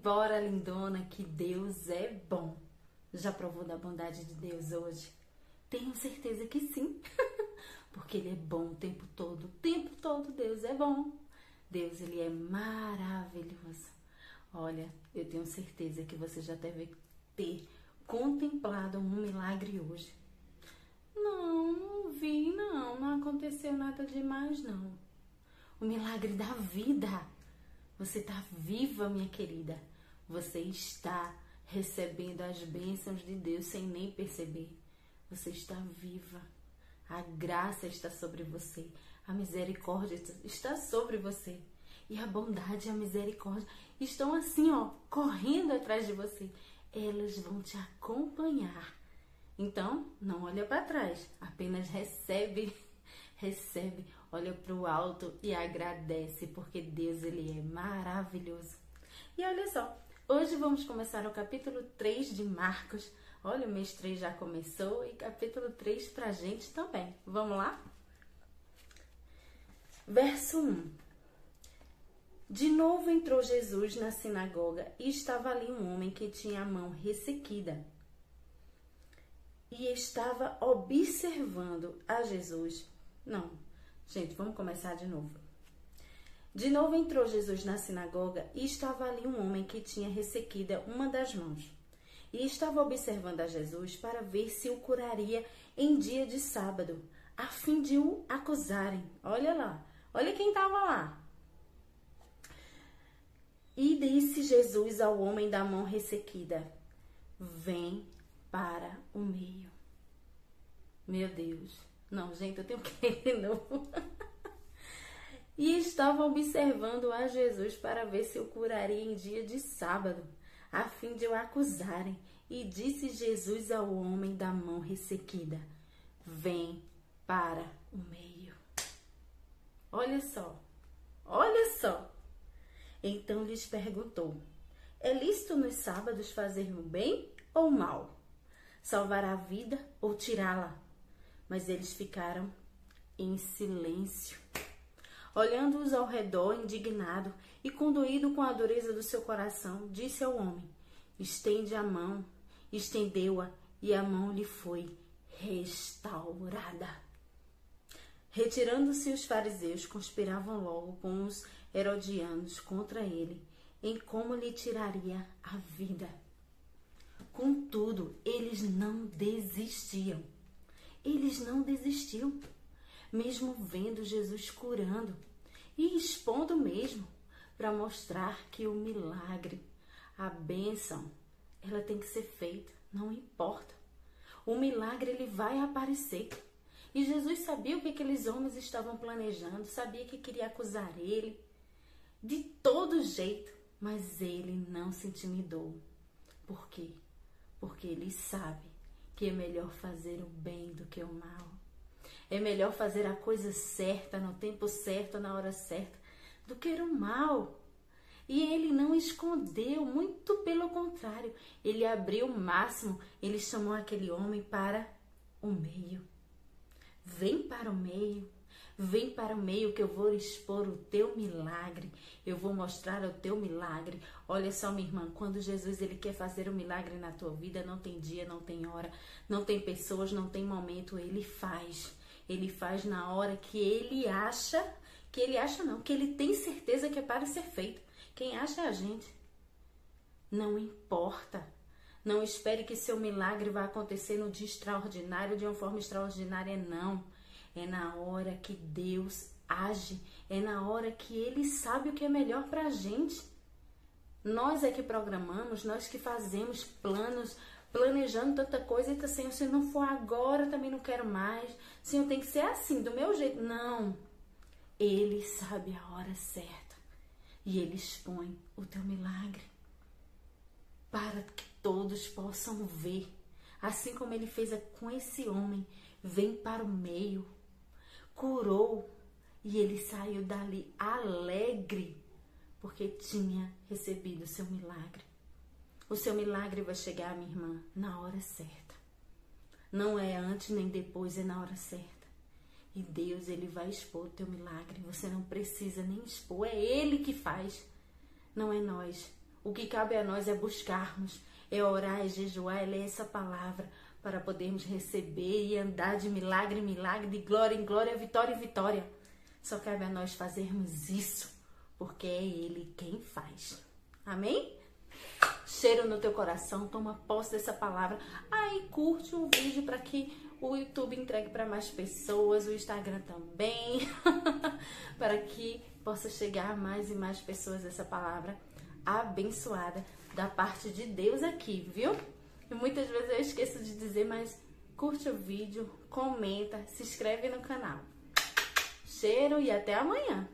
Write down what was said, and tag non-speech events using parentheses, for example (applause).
embora, lindona, que Deus é bom. Já provou da bondade de Deus hoje? Tenho certeza que sim. (laughs) Porque Ele é bom o tempo todo. O tempo todo Deus é bom. Deus, Ele é maravilhoso. Olha, eu tenho certeza que você já deve ter contemplado um milagre hoje. Não, não vi, não. Não aconteceu nada demais, não. O milagre da vida. Você está viva, minha querida. Você está recebendo as bênçãos de Deus sem nem perceber. Você está viva. A graça está sobre você. A misericórdia está sobre você. E a bondade e a misericórdia estão assim, ó, correndo atrás de você. Elas vão te acompanhar. Então, não olha para trás, apenas recebe, recebe, olha para o alto e agradece, porque Deus ele é maravilhoso. E olha só, hoje vamos começar o capítulo 3 de Marcos. Olha, o mês 3 já começou e capítulo 3 pra gente também. Vamos lá? Verso 1. De novo entrou Jesus na sinagoga e estava ali um homem que tinha a mão ressequida. E estava observando a Jesus. Não, gente, vamos começar de novo. De novo entrou Jesus na sinagoga e estava ali um homem que tinha ressequida uma das mãos. E estava observando a Jesus para ver se o curaria em dia de sábado, a fim de o acusarem. Olha lá, olha quem estava lá. E disse Jesus ao homem da mão ressequida: Vem para o meio. Meu Deus. Não, gente, eu tenho que ir de novo. e estava observando a Jesus para ver se o curaria em dia de sábado, a fim de o acusarem. E disse Jesus ao homem da mão ressequida: Vem para o meio. Olha só, olha só. Então lhes perguntou: É lícito nos sábados fazer o bem ou mal? Salvar a vida ou tirá-la? Mas eles ficaram em silêncio. Olhando-os ao redor, indignado e conduído com a dureza do seu coração, disse ao homem: Estende a mão. Estendeu-a e a mão lhe foi restaurada. Retirando-se os fariseus, conspiravam logo com os herodianos contra ele, em como lhe tiraria a vida. Contudo, eles não desistiam. Eles não desistiam, mesmo vendo Jesus curando e expondo mesmo, para mostrar que o milagre, a bênção, ela tem que ser feita, não importa. O milagre ele vai aparecer. E Jesus sabia o que aqueles homens estavam planejando, sabia que queria acusar ele, de todo jeito, mas ele não se intimidou. Por quê? Porque ele sabe que é melhor fazer o bem do que o mal. É melhor fazer a coisa certa no tempo certo, na hora certa, do que o mal. E ele não escondeu, muito pelo contrário, ele abriu o máximo, ele chamou aquele homem para o meio. Vem para o meio Vem para o meio que eu vou expor o teu milagre. Eu vou mostrar o teu milagre. Olha só, minha irmã, quando Jesus ele quer fazer um milagre na tua vida, não tem dia, não tem hora, não tem pessoas, não tem momento, ele faz. Ele faz na hora que ele acha, que ele acha não, que ele tem certeza que é para ser feito. Quem acha é a gente. Não importa. Não espere que seu milagre vá acontecer no dia extraordinário, de uma forma extraordinária, não. É na hora que Deus age, é na hora que Ele sabe o que é melhor para a gente. Nós é que programamos, nós que fazemos planos, planejando tanta coisa, e tá assim, se não for agora, também não quero mais. Senhor, tem que ser assim, do meu jeito. Não. Ele sabe a hora certa. E ele expõe o teu milagre para que todos possam ver. Assim como ele fez com esse homem, vem para o meio, curou e ele saiu dali alegre porque tinha recebido o seu milagre. O seu milagre vai chegar, minha irmã, na hora certa. Não é antes nem depois, é na hora certa. E Deus, ele vai expor o teu milagre. Você não precisa nem expor, é ele que faz. Não é nós. O que cabe a nós é buscarmos, é orar, é jejuar, é ler essa palavra para podermos receber e andar de milagre em milagre, de glória em glória, vitória em vitória. Só cabe a nós fazermos isso, porque é Ele quem faz. Amém? Cheiro no teu coração, toma posse dessa palavra. Aí curte o vídeo para que o YouTube entregue para mais pessoas, o Instagram também, (laughs) para que possa chegar a mais e mais pessoas essa palavra abençoada da parte de Deus aqui, viu? E muitas vezes eu esqueço de dizer, mas curte o vídeo, comenta, se inscreve no canal. Cheiro e até amanhã!